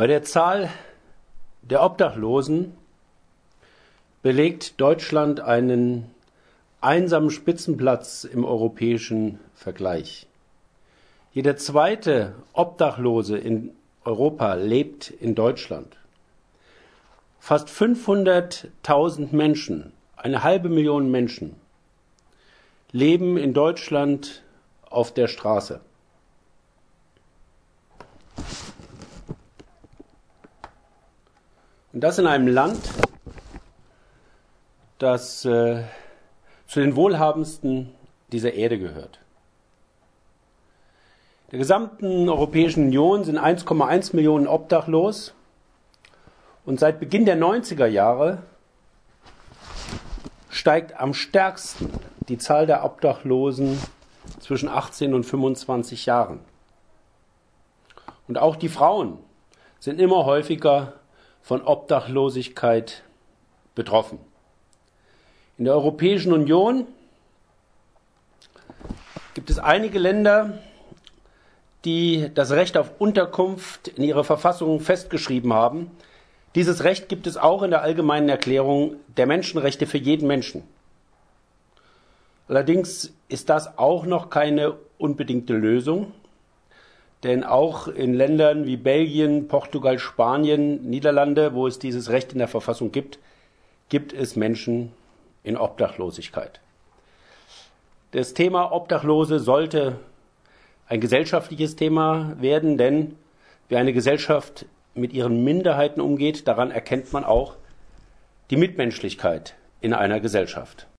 Bei der Zahl der Obdachlosen belegt Deutschland einen einsamen Spitzenplatz im europäischen Vergleich. Jeder zweite Obdachlose in Europa lebt in Deutschland. Fast 500.000 Menschen, eine halbe Million Menschen, leben in Deutschland auf der Straße. Und das in einem Land, das äh, zu den wohlhabendsten dieser Erde gehört. Der gesamten Europäischen Union sind 1,1 Millionen obdachlos und seit Beginn der 90er Jahre steigt am stärksten die Zahl der Obdachlosen zwischen 18 und 25 Jahren. Und auch die Frauen sind immer häufiger von Obdachlosigkeit betroffen. In der Europäischen Union gibt es einige Länder, die das Recht auf Unterkunft in ihrer Verfassung festgeschrieben haben. Dieses Recht gibt es auch in der allgemeinen Erklärung der Menschenrechte für jeden Menschen. Allerdings ist das auch noch keine unbedingte Lösung. Denn auch in Ländern wie Belgien, Portugal, Spanien, Niederlande, wo es dieses Recht in der Verfassung gibt, gibt es Menschen in Obdachlosigkeit. Das Thema Obdachlose sollte ein gesellschaftliches Thema werden, denn wie eine Gesellschaft mit ihren Minderheiten umgeht, daran erkennt man auch die Mitmenschlichkeit in einer Gesellschaft.